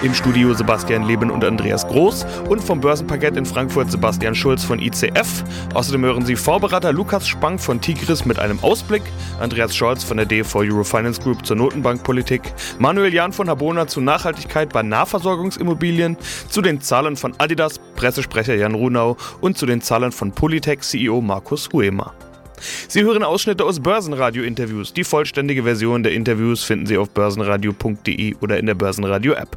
Im Studio Sebastian Leben und Andreas Groß und vom Börsenparkett in Frankfurt Sebastian Schulz von ICF. Außerdem hören Sie Vorberater Lukas Spang von Tigris mit einem Ausblick, Andreas Scholz von der DV Eurofinance Group zur Notenbankpolitik, Manuel Jahn von Habona zu Nachhaltigkeit bei Nahversorgungsimmobilien, zu den Zahlen von Adidas, Pressesprecher Jan Runau und zu den Zahlen von Polytech CEO Markus Huemer. Sie hören Ausschnitte aus Börsenradio-Interviews. Die vollständige Version der Interviews finden Sie auf börsenradio.de oder in der Börsenradio-App.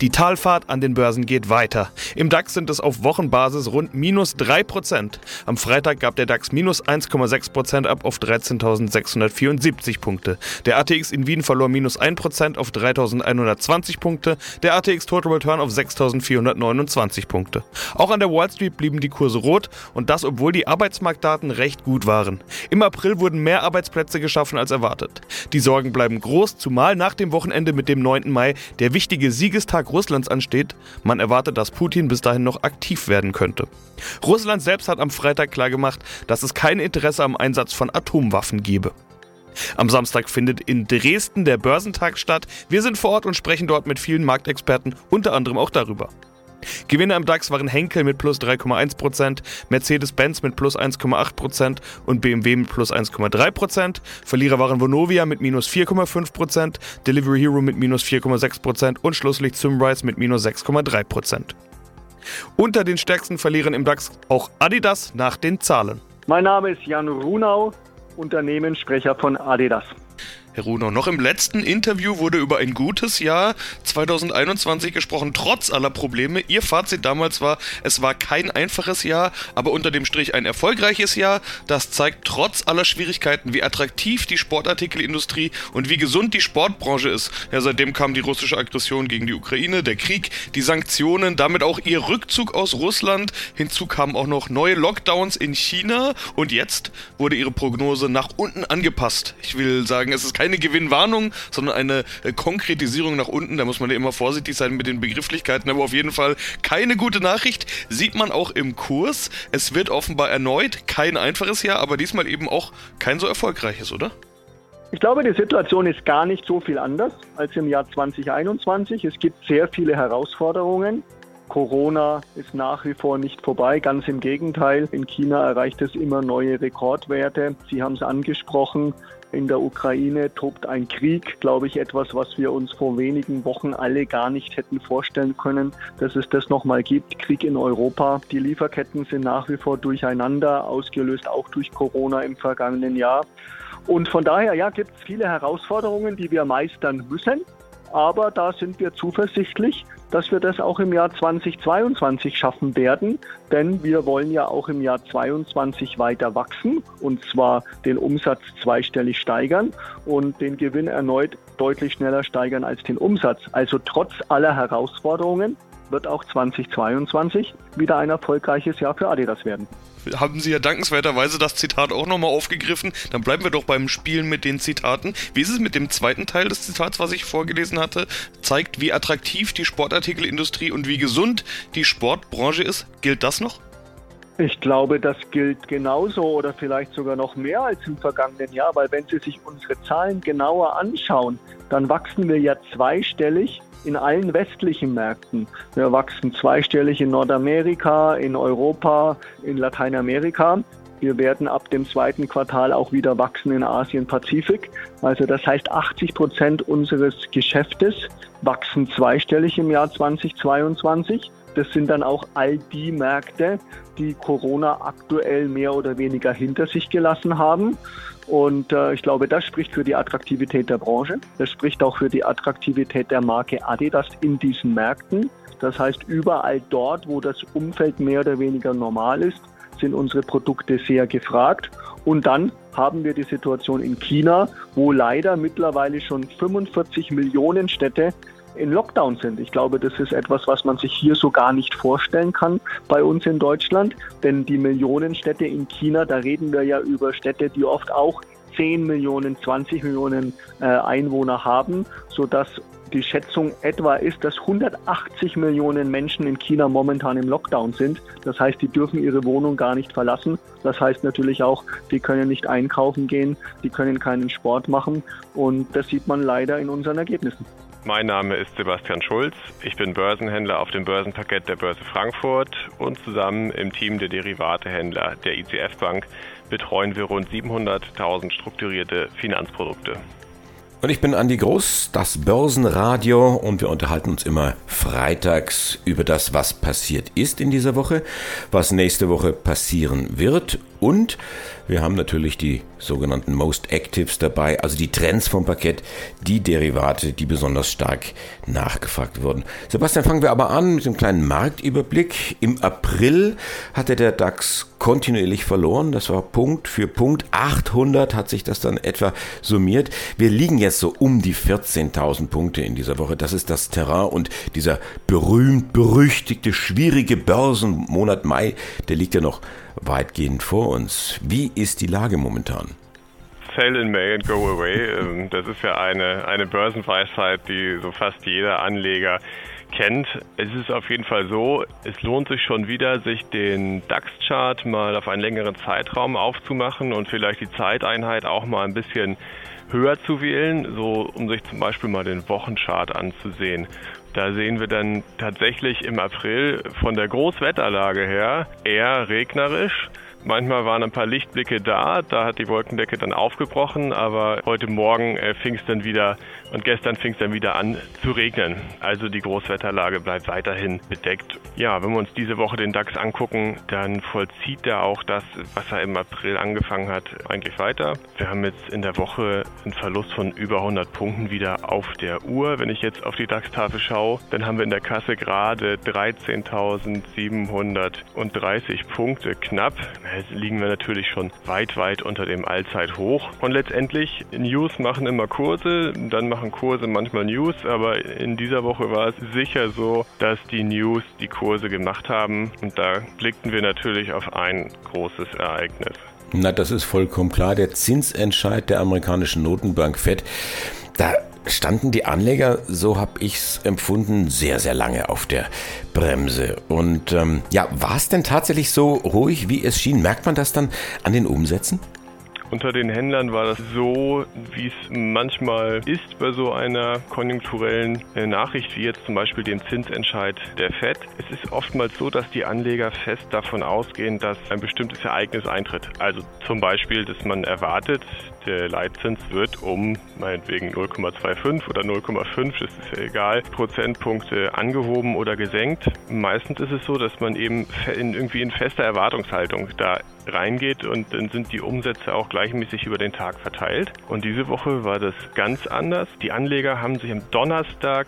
Die Talfahrt an den Börsen geht weiter. Im DAX sind es auf Wochenbasis rund minus 3%. Am Freitag gab der DAX minus 1,6% ab auf 13.674 Punkte. Der ATX in Wien verlor minus 1% auf 3.120 Punkte. Der ATX Total Return auf 6.429 Punkte. Auch an der Wall Street blieben die Kurse rot und das, obwohl die Arbeitsmarktdaten recht gut waren. Im April wurden mehr Arbeitsplätze geschaffen als erwartet. Die Sorgen bleiben groß, zumal nach dem Wochenende mit dem 9. Mai der wichtige Siegestag Russlands ansteht, man erwartet, dass Putin bis dahin noch aktiv werden könnte. Russland selbst hat am Freitag klargemacht, dass es kein Interesse am Einsatz von Atomwaffen gebe. Am Samstag findet in Dresden der Börsentag statt. Wir sind vor Ort und sprechen dort mit vielen Marktexperten, unter anderem auch darüber. Gewinner im DAX waren Henkel mit plus 3,1%, Mercedes-Benz mit plus 1,8% und BMW mit plus 1,3%. Verlierer waren Vonovia mit minus 4,5%, Delivery Hero mit minus 4,6% und schlusslich Symrise mit minus 6,3%. Unter den stärksten Verlierern im DAX auch Adidas nach den Zahlen. Mein Name ist Jan Runau, Unternehmenssprecher von Adidas. Herr Runo, noch im letzten Interview wurde über ein gutes Jahr 2021 gesprochen, trotz aller Probleme. Ihr Fazit damals war, es war kein einfaches Jahr, aber unter dem Strich ein erfolgreiches Jahr. Das zeigt trotz aller Schwierigkeiten, wie attraktiv die Sportartikelindustrie und wie gesund die Sportbranche ist. Ja, seitdem kam die russische Aggression gegen die Ukraine, der Krieg, die Sanktionen, damit auch ihr Rückzug aus Russland. Hinzu kamen auch noch neue Lockdowns in China und jetzt wurde ihre Prognose nach unten angepasst. Ich will sagen, es ist keine Gewinnwarnung, sondern eine äh, Konkretisierung nach unten. Da muss man ja immer vorsichtig sein mit den Begrifflichkeiten, aber auf jeden Fall keine gute Nachricht. Sieht man auch im Kurs. Es wird offenbar erneut kein einfaches Jahr, aber diesmal eben auch kein so erfolgreiches, oder? Ich glaube, die Situation ist gar nicht so viel anders als im Jahr 2021. Es gibt sehr viele Herausforderungen. Corona ist nach wie vor nicht vorbei, ganz im Gegenteil. In China erreicht es immer neue Rekordwerte. Sie haben es angesprochen. In der Ukraine tobt ein Krieg, glaube ich, etwas, was wir uns vor wenigen Wochen alle gar nicht hätten vorstellen können, dass es das nochmal gibt. Krieg in Europa. Die Lieferketten sind nach wie vor durcheinander, ausgelöst auch durch Corona im vergangenen Jahr. Und von daher, ja, gibt es viele Herausforderungen, die wir meistern müssen. Aber da sind wir zuversichtlich, dass wir das auch im Jahr 2022 schaffen werden, denn wir wollen ja auch im Jahr 2022 weiter wachsen und zwar den Umsatz zweistellig steigern und den Gewinn erneut deutlich schneller steigern als den Umsatz. Also trotz aller Herausforderungen wird auch 2022 wieder ein erfolgreiches Jahr für Adidas werden. Haben Sie ja dankenswerterweise das Zitat auch nochmal aufgegriffen. Dann bleiben wir doch beim Spielen mit den Zitaten. Wie ist es mit dem zweiten Teil des Zitats, was ich vorgelesen hatte? Zeigt, wie attraktiv die Sportartikelindustrie und wie gesund die Sportbranche ist. Gilt das noch? Ich glaube, das gilt genauso oder vielleicht sogar noch mehr als im vergangenen Jahr, weil wenn Sie sich unsere Zahlen genauer anschauen, dann wachsen wir ja zweistellig in allen westlichen Märkten. Wir wachsen zweistellig in Nordamerika, in Europa, in Lateinamerika. Wir werden ab dem zweiten Quartal auch wieder wachsen in Asien-Pazifik. Also das heißt, 80 Prozent unseres Geschäftes wachsen zweistellig im Jahr 2022. Das sind dann auch all die Märkte, die Corona aktuell mehr oder weniger hinter sich gelassen haben. Und äh, ich glaube, das spricht für die Attraktivität der Branche. Das spricht auch für die Attraktivität der Marke Adidas in diesen Märkten. Das heißt, überall dort, wo das Umfeld mehr oder weniger normal ist, sind unsere Produkte sehr gefragt. Und dann haben wir die Situation in China, wo leider mittlerweile schon 45 Millionen Städte in Lockdown sind. Ich glaube, das ist etwas, was man sich hier so gar nicht vorstellen kann bei uns in Deutschland. Denn die Millionenstädte in China, da reden wir ja über Städte, die oft auch 10 Millionen, 20 Millionen äh, Einwohner haben, sodass die Schätzung etwa ist, dass 180 Millionen Menschen in China momentan im Lockdown sind. Das heißt, die dürfen ihre Wohnung gar nicht verlassen. Das heißt natürlich auch, die können nicht einkaufen gehen, die können keinen Sport machen. Und das sieht man leider in unseren Ergebnissen. Mein Name ist Sebastian Schulz. Ich bin Börsenhändler auf dem Börsenparkett der Börse Frankfurt und zusammen im Team der Derivatehändler der ICF Bank betreuen wir rund 700.000 strukturierte Finanzprodukte. Und ich bin Andi Groß, das Börsenradio und wir unterhalten uns immer freitags über das, was passiert ist in dieser Woche, was nächste Woche passieren wird und wir haben natürlich die sogenannten Most Actives dabei, also die Trends vom Parkett, die Derivate, die besonders stark nachgefragt wurden. Sebastian, fangen wir aber an mit einem kleinen Marktüberblick. Im April hatte der DAX kontinuierlich verloren. Das war Punkt für Punkt. 800 hat sich das dann etwa summiert. Wir liegen jetzt so um die 14.000 Punkte in dieser Woche. Das ist das Terrain und dieser berühmt berüchtigte, schwierige Börsenmonat Mai, der liegt ja noch weitgehend vor uns. Wie ist die Lage momentan? Sell in May and go away. Ähm, das ist ja eine, eine Börsenweisheit, die so fast jeder Anleger kennt. Es ist auf jeden Fall so, es lohnt sich schon wieder, sich den DAX-Chart mal auf einen längeren Zeitraum aufzumachen und vielleicht die Zeiteinheit auch mal ein bisschen höher zu wählen, so um sich zum Beispiel mal den Wochenchart anzusehen. Da sehen wir dann tatsächlich im April von der Großwetterlage her eher regnerisch. Manchmal waren ein paar Lichtblicke da, da hat die Wolkendecke dann aufgebrochen, aber heute Morgen äh, fing es dann wieder und gestern fing es dann wieder an zu regnen. Also die Großwetterlage bleibt weiterhin bedeckt. Ja, wenn wir uns diese Woche den DAX angucken, dann vollzieht er auch das, was er im April angefangen hat, eigentlich weiter. Wir haben jetzt in der Woche einen Verlust von über 100 Punkten wieder auf der Uhr. Wenn ich jetzt auf die DAX-Tafel schaue, dann haben wir in der Kasse gerade 13.730 Punkte knapp. Liegen wir natürlich schon weit, weit unter dem Allzeithoch. Und letztendlich, News machen immer Kurse, dann machen machen Kurse manchmal News, aber in dieser Woche war es sicher so, dass die News die Kurse gemacht haben. Und da blickten wir natürlich auf ein großes Ereignis. Na, das ist vollkommen klar. Der Zinsentscheid der amerikanischen Notenbank FED, da standen die Anleger, so habe ich es empfunden, sehr, sehr lange auf der Bremse. Und ähm, ja, war es denn tatsächlich so ruhig, wie es schien? Merkt man das dann an den Umsätzen? Unter den Händlern war das so, wie es manchmal ist bei so einer konjunkturellen äh, Nachricht, wie jetzt zum Beispiel dem Zinsentscheid der FED. Es ist oftmals so, dass die Anleger fest davon ausgehen, dass ein bestimmtes Ereignis eintritt. Also zum Beispiel, dass man erwartet, der Leitzins wird um meinetwegen 0,25 oder 0,5, das ist ja egal, Prozentpunkte angehoben oder gesenkt. Meistens ist es so, dass man eben in, irgendwie in fester Erwartungshaltung da reingeht und dann sind die Umsätze auch gleichmäßig über den Tag verteilt. Und diese Woche war das ganz anders. Die Anleger haben sich am Donnerstag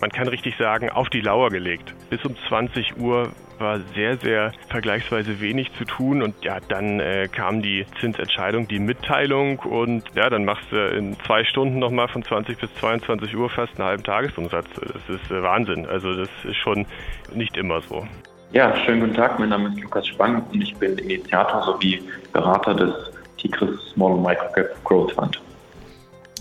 man kann richtig sagen, auf die Lauer gelegt. Bis um 20 Uhr war sehr, sehr vergleichsweise wenig zu tun und ja, dann äh, kam die Zinsentscheidung, die Mitteilung und ja, dann machst du in zwei Stunden nochmal von 20 bis 22 Uhr fast einen halben Tagesumsatz. Das ist äh, Wahnsinn. Also das ist schon nicht immer so. Ja, schönen guten Tag. Mein Name ist Lukas Spang und ich bin Initiator sowie Berater des Tigris Small Microcap Growth Fund.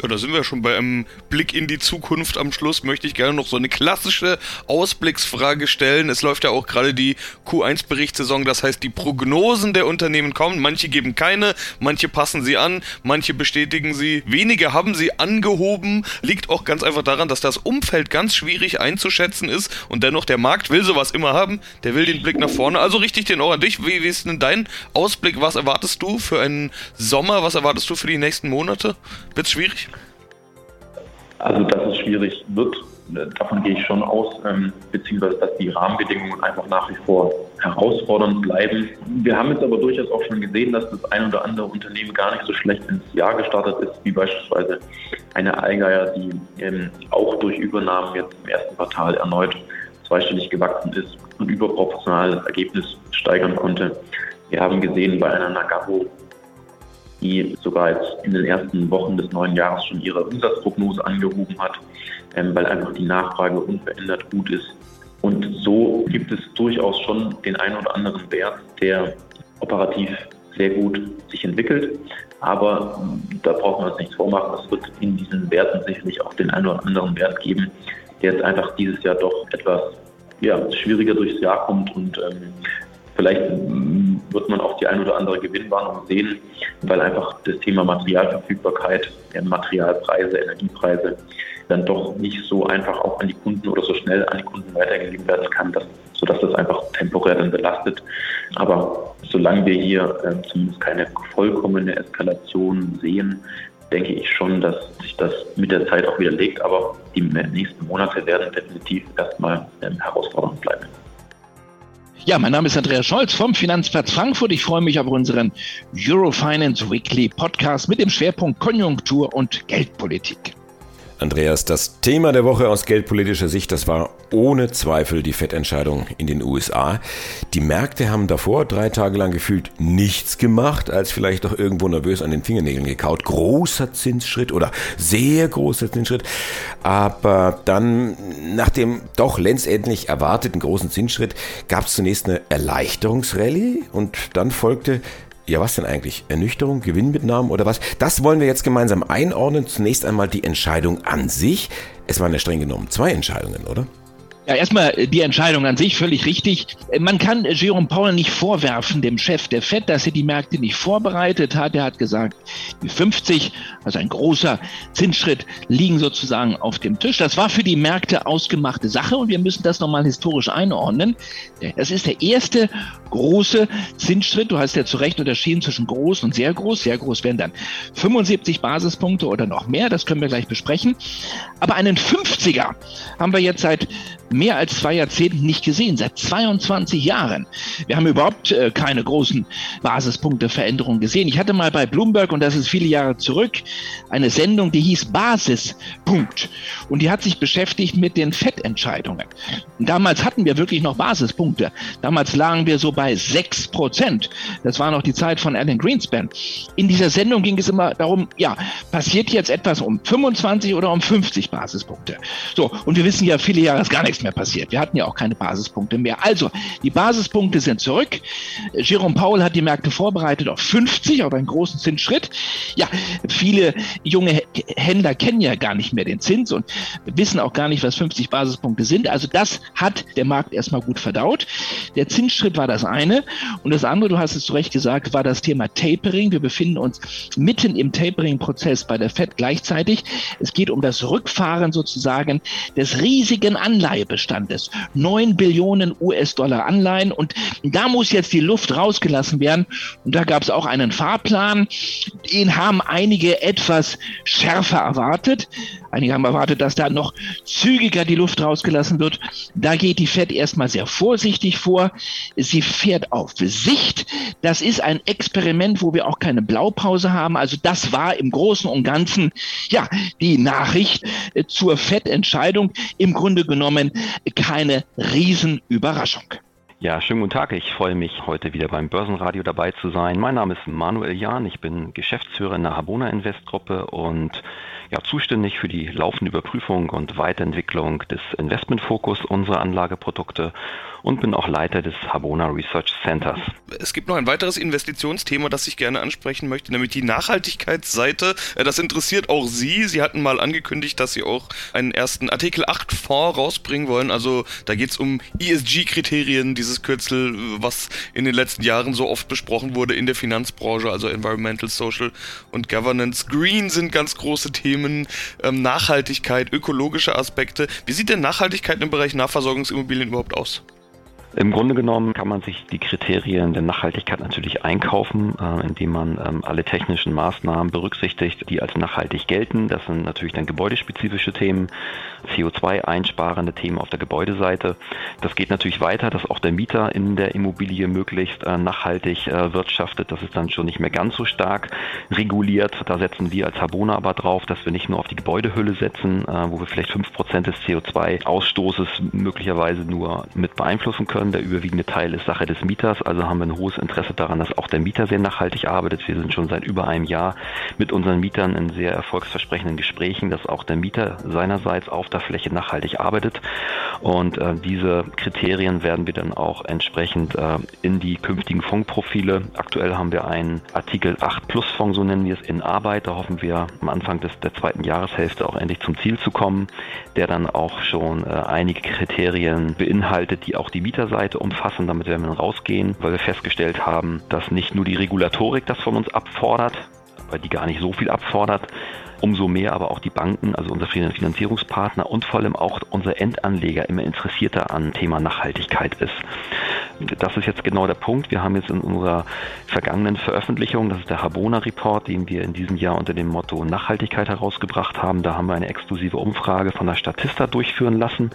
Ja, da sind wir schon bei einem Blick in die Zukunft. Am Schluss möchte ich gerne noch so eine klassische Ausblicksfrage stellen. Es läuft ja auch gerade die Q1-Berichtssaison, das heißt, die Prognosen der Unternehmen kommen. Manche geben keine, manche passen sie an, manche bestätigen sie. Wenige haben sie angehoben. Liegt auch ganz einfach daran, dass das Umfeld ganz schwierig einzuschätzen ist und dennoch der Markt will sowas immer haben. Der will den Blick nach vorne. Also richtig den auch an dich. Wie, wie ist denn dein Ausblick? Was erwartest du für einen Sommer? Was erwartest du für die nächsten Monate? Wird's schwierig? Also, dass es schwierig wird, davon gehe ich schon aus, ähm, beziehungsweise dass die Rahmenbedingungen einfach nach wie vor herausfordernd bleiben. Wir haben jetzt aber durchaus auch schon gesehen, dass das ein oder andere Unternehmen gar nicht so schlecht ins Jahr gestartet ist, wie beispielsweise eine Allgeier, die ähm, auch durch Übernahmen jetzt im ersten Quartal erneut zweistellig gewachsen ist und überproportionales Ergebnis steigern konnte. Wir haben gesehen bei einer Nagabo, die sogar jetzt in den ersten Wochen des neuen Jahres schon ihre Umsatzprognose angehoben hat, ähm, weil einfach die Nachfrage unverändert gut ist. Und so gibt es durchaus schon den einen oder anderen Wert, der operativ sehr gut sich entwickelt. Aber da brauchen wir uns nichts vormachen. Es wird in diesen Werten sicherlich auch den einen oder anderen Wert geben, der jetzt einfach dieses Jahr doch etwas ja, schwieriger durchs Jahr kommt und ähm, vielleicht wird man auch die ein oder andere Gewinnwarnung sehen, weil einfach das Thema Materialverfügbarkeit, Materialpreise, Energiepreise dann doch nicht so einfach auch an die Kunden oder so schnell an die Kunden weitergegeben werden kann, dass, sodass das einfach temporär dann belastet. Aber solange wir hier äh, zumindest keine vollkommene Eskalation sehen, denke ich schon, dass sich das mit der Zeit auch wieder legt. Aber die nächsten Monate werden definitiv erstmal ähm, herausfordernd bleiben. Ja, mein Name ist Andreas Scholz vom Finanzplatz Frankfurt. Ich freue mich auf unseren Eurofinance Weekly Podcast mit dem Schwerpunkt Konjunktur und Geldpolitik. Andreas, das Thema der Woche aus geldpolitischer Sicht, das war ohne Zweifel die Fettentscheidung in den USA. Die Märkte haben davor drei Tage lang gefühlt nichts gemacht, als vielleicht doch irgendwo nervös an den Fingernägeln gekaut. Großer Zinsschritt oder sehr großer Zinsschritt. Aber dann, nach dem doch letztendlich erwarteten großen Zinsschritt, gab es zunächst eine Erleichterungsrallye und dann folgte ja, was denn eigentlich? Ernüchterung, Gewinnmitnahmen oder was? Das wollen wir jetzt gemeinsam einordnen. Zunächst einmal die Entscheidung an sich. Es waren ja streng genommen zwei Entscheidungen, oder? Ja, erstmal äh, die Entscheidung an sich völlig richtig. Äh, man kann äh, Jerome Powell nicht vorwerfen, dem Chef der Fed, dass er die Märkte nicht vorbereitet hat. Er hat gesagt, die 50, also ein großer Zinsschritt, liegen sozusagen auf dem Tisch. Das war für die Märkte ausgemachte Sache und wir müssen das nochmal historisch einordnen. Das ist der erste große Zinsschritt. Du hast ja zu Recht unterschieden zwischen groß und sehr groß. Sehr groß wären dann 75 Basispunkte oder noch mehr. Das können wir gleich besprechen. Aber einen 50er haben wir jetzt seit mehr als zwei Jahrzehnten nicht gesehen, seit 22 Jahren. Wir haben überhaupt äh, keine großen Basispunkteveränderungen gesehen. Ich hatte mal bei Bloomberg, und das ist viele Jahre zurück, eine Sendung, die hieß Basispunkt. Und die hat sich beschäftigt mit den Fettentscheidungen. Damals hatten wir wirklich noch Basispunkte. Damals lagen wir so bei 6 Prozent. Das war noch die Zeit von Alan Greenspan. In dieser Sendung ging es immer darum, ja, passiert jetzt etwas um 25 oder um 50 Basispunkte? So, und wir wissen ja, viele Jahre gar nichts nichts mehr passiert. Wir hatten ja auch keine Basispunkte mehr. Also, die Basispunkte sind zurück. Jerome Powell hat die Märkte vorbereitet auf 50, auf einen großen Zinsschritt. Ja, viele junge Händler kennen ja gar nicht mehr den Zins und wissen auch gar nicht, was 50 Basispunkte sind. Also das hat der Markt erstmal gut verdaut. Der Zinsschritt war das eine. Und das andere, du hast es zu Recht gesagt, war das Thema Tapering. Wir befinden uns mitten im Tapering-Prozess bei der FED gleichzeitig. Es geht um das Rückfahren sozusagen des riesigen Anleihen Anleihebestandes. 9 Billionen US-Dollar Anleihen und da muss jetzt die Luft rausgelassen werden. Und da gab es auch einen Fahrplan. Den haben einige etwas schärfer erwartet. Einige haben erwartet, dass da noch zügiger die Luft rausgelassen wird. Da geht die Fed erstmal sehr vorsichtig vor. Sie fährt auf Sicht. Das ist ein Experiment, wo wir auch keine Blaupause haben. Also das war im Großen und Ganzen ja die Nachricht äh, zur Fed-Entscheidung. Im Grunde genommen keine Riesenüberraschung. Ja, schönen guten Tag. Ich freue mich, heute wieder beim Börsenradio dabei zu sein. Mein Name ist Manuel Jahn. Ich bin Geschäftsführer in der Habona Invest Gruppe und ja, zuständig für die laufende Überprüfung und Weiterentwicklung des Investmentfokus unserer Anlageprodukte und bin auch Leiter des Habona Research Centers. Es gibt noch ein weiteres Investitionsthema, das ich gerne ansprechen möchte, nämlich die Nachhaltigkeitsseite. Äh, das interessiert auch Sie. Sie hatten mal angekündigt, dass Sie auch einen ersten Artikel 8 Fonds rausbringen wollen. Also da geht es um ESG-Kriterien, dieses Kürzel, was in den letzten Jahren so oft besprochen wurde in der Finanzbranche, also Environmental, Social und Governance. Green sind ganz große Themen, ähm, Nachhaltigkeit, ökologische Aspekte. Wie sieht denn Nachhaltigkeit im Bereich Nahversorgungsimmobilien überhaupt aus? Im Grunde genommen kann man sich die Kriterien der Nachhaltigkeit natürlich einkaufen, äh, indem man ähm, alle technischen Maßnahmen berücksichtigt, die als nachhaltig gelten. Das sind natürlich dann gebäudespezifische Themen, CO2-einsparende Themen auf der Gebäudeseite. Das geht natürlich weiter, dass auch der Mieter in der Immobilie möglichst äh, nachhaltig äh, wirtschaftet. Das ist dann schon nicht mehr ganz so stark reguliert. Da setzen wir als Habona aber drauf, dass wir nicht nur auf die Gebäudehülle setzen, wo wir vielleicht fünf Prozent des CO2-Ausstoßes möglicherweise nur mit beeinflussen können können. Der überwiegende Teil ist Sache des Mieters, also haben wir ein hohes Interesse daran, dass auch der Mieter sehr nachhaltig arbeitet. Wir sind schon seit über einem Jahr mit unseren Mietern in sehr erfolgsversprechenden Gesprächen, dass auch der Mieter seinerseits auf der Fläche nachhaltig arbeitet. Und äh, diese Kriterien werden wir dann auch entsprechend äh, in die künftigen Fondsprofile. Aktuell haben wir einen Artikel 8 Plus Fonds, so nennen wir es, in Arbeit. Da hoffen wir am Anfang des, der zweiten Jahreshälfte auch endlich zum Ziel zu kommen, der dann auch schon äh, einige Kriterien beinhaltet, die auch die Mieterseite umfassen. Damit werden wir rausgehen, weil wir festgestellt haben, dass nicht nur die Regulatorik das von uns abfordert, weil die gar nicht so viel abfordert, umso mehr aber auch die Banken, also unser Finanzierungspartner und vor allem auch unser Endanleger immer interessierter an Thema Nachhaltigkeit ist. Das ist jetzt genau der Punkt. Wir haben jetzt in unserer vergangenen Veröffentlichung, das ist der Habona Report, den wir in diesem Jahr unter dem Motto Nachhaltigkeit herausgebracht haben. Da haben wir eine exklusive Umfrage von der Statista durchführen lassen.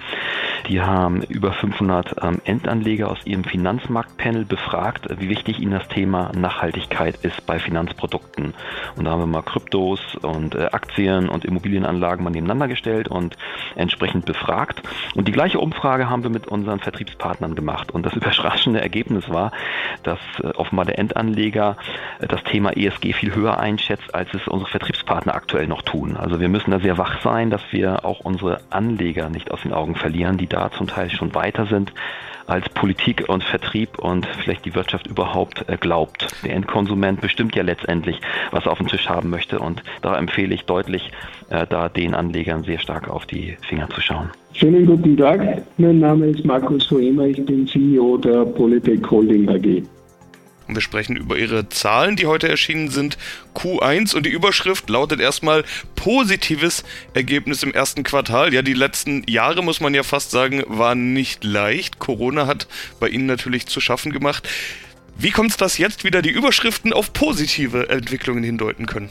Die haben über 500 ähm, Endanleger aus ihrem Finanzmarktpanel befragt, wie wichtig ihnen das Thema Nachhaltigkeit ist bei Finanzprodukten. Und da haben wir mal Kryptos und äh, Aktien und Immobilienanlagen mal nebeneinander gestellt und entsprechend befragt. Und die gleiche Umfrage haben wir mit unseren Vertriebspartnern gemacht. Und das überraschende Ergebnis war, dass äh, offenbar der Endanleger äh, das Thema ESG viel höher einschätzt, als es unsere Vertriebspartner aktuell noch tun. Also wir müssen da sehr wach sein, dass wir auch unsere Anleger nicht aus den Augen verlieren, die da zum Teil schon weiter sind als Politik und Vertrieb und vielleicht die Wirtschaft überhaupt äh, glaubt. Der Endkonsument bestimmt ja letztendlich, was er auf dem Tisch haben möchte und da empfehle ich deutlich, da den Anlegern sehr stark auf die Finger zu schauen. Schönen guten Tag, mein Name ist Markus Hoemer, ich bin CEO der Polytech Holding AG. Und wir sprechen über ihre Zahlen, die heute erschienen sind. Q1 und die Überschrift lautet erstmal positives Ergebnis im ersten Quartal. Ja, die letzten Jahre, muss man ja fast sagen, waren nicht leicht. Corona hat bei Ihnen natürlich zu schaffen gemacht. Wie kommt es, dass jetzt wieder die Überschriften auf positive Entwicklungen hindeuten können?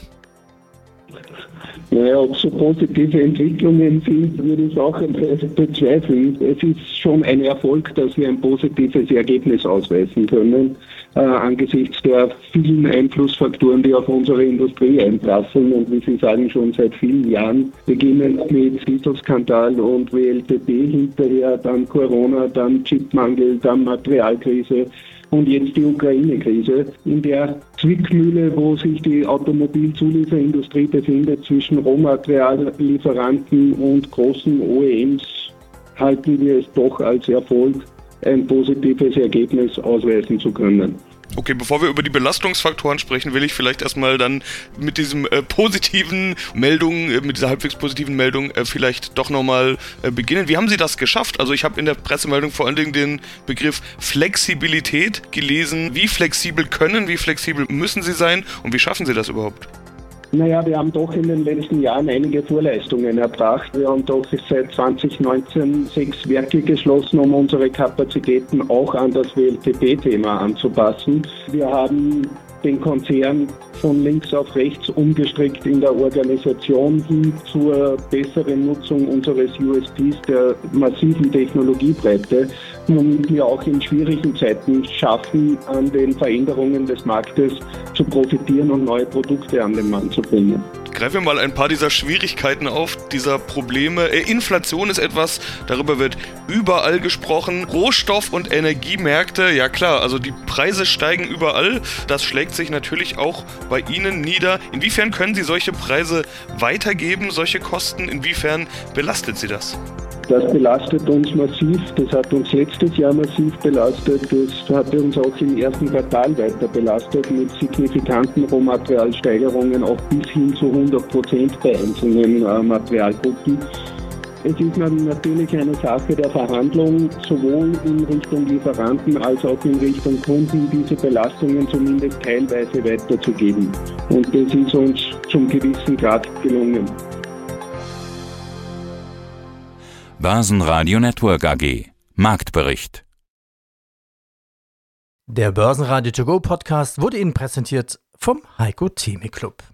Naja, ob so positive Entwicklungen sind, würde ich auch bezweifeln. Es ist schon ein Erfolg, dass wir ein positives Ergebnis ausweisen können, äh, angesichts der vielen Einflussfaktoren, die auf unsere Industrie einprasseln und wie Sie sagen, schon seit vielen Jahren, beginnend mit Dieselskandal und WLTP hinterher, dann Corona, dann Chipmangel, dann Materialkrise und jetzt die Ukraine-Krise, in der Zwickmühle, wo sich die Automobilzulieferindustrie befindet zwischen Rohmateriallieferanten und großen OEMs, halten wir es doch als Erfolg, ein positives Ergebnis ausweisen zu können. Okay, bevor wir über die Belastungsfaktoren sprechen, will ich vielleicht erstmal dann mit diesem äh, positiven Meldung, äh, mit dieser halbwegs positiven Meldung äh, vielleicht doch nochmal äh, beginnen. Wie haben Sie das geschafft? Also ich habe in der Pressemeldung vor allen Dingen den Begriff Flexibilität gelesen. Wie flexibel können, wie flexibel müssen Sie sein und wie schaffen Sie das überhaupt? Naja, wir haben doch in den letzten Jahren einige Vorleistungen erbracht. Wir haben doch seit 2019 sechs Werke geschlossen, um unsere Kapazitäten auch an das WLTP-Thema anzupassen. Wir haben den Konzern von links auf rechts umgestrickt in der Organisation hin zur besseren Nutzung unseres USPs der massiven Technologiebreite, womit wir auch in schwierigen Zeiten schaffen, an den Veränderungen des Marktes zu profitieren und neue Produkte an den Mann zu bringen. Greifen wir mal ein paar dieser Schwierigkeiten auf, dieser Probleme. Äh, Inflation ist etwas, darüber wird überall gesprochen. Rohstoff- und Energiemärkte, ja klar, also die Preise steigen überall. Das schlägt sich natürlich auch bei Ihnen nieder. Inwiefern können Sie solche Preise weitergeben, solche Kosten? Inwiefern belastet Sie das? Das belastet uns massiv. Das hat uns letztes Jahr massiv belastet. Das hat uns auch im ersten Quartal weiter belastet mit signifikanten Rohmaterialsteigerungen auch bis hin zu 100 Prozent bei einzelnen äh, Materialgruppen. Es ist natürlich eine Sache der Verhandlung, sowohl in Richtung Lieferanten als auch in Richtung Kunden, diese Belastungen zumindest teilweise weiterzugeben. Und das ist uns zum gewissen Grad gelungen. Börsenradio Network AG Marktbericht Der Börsenradio To Go Podcast wurde Ihnen präsentiert vom Heiko Theme Club.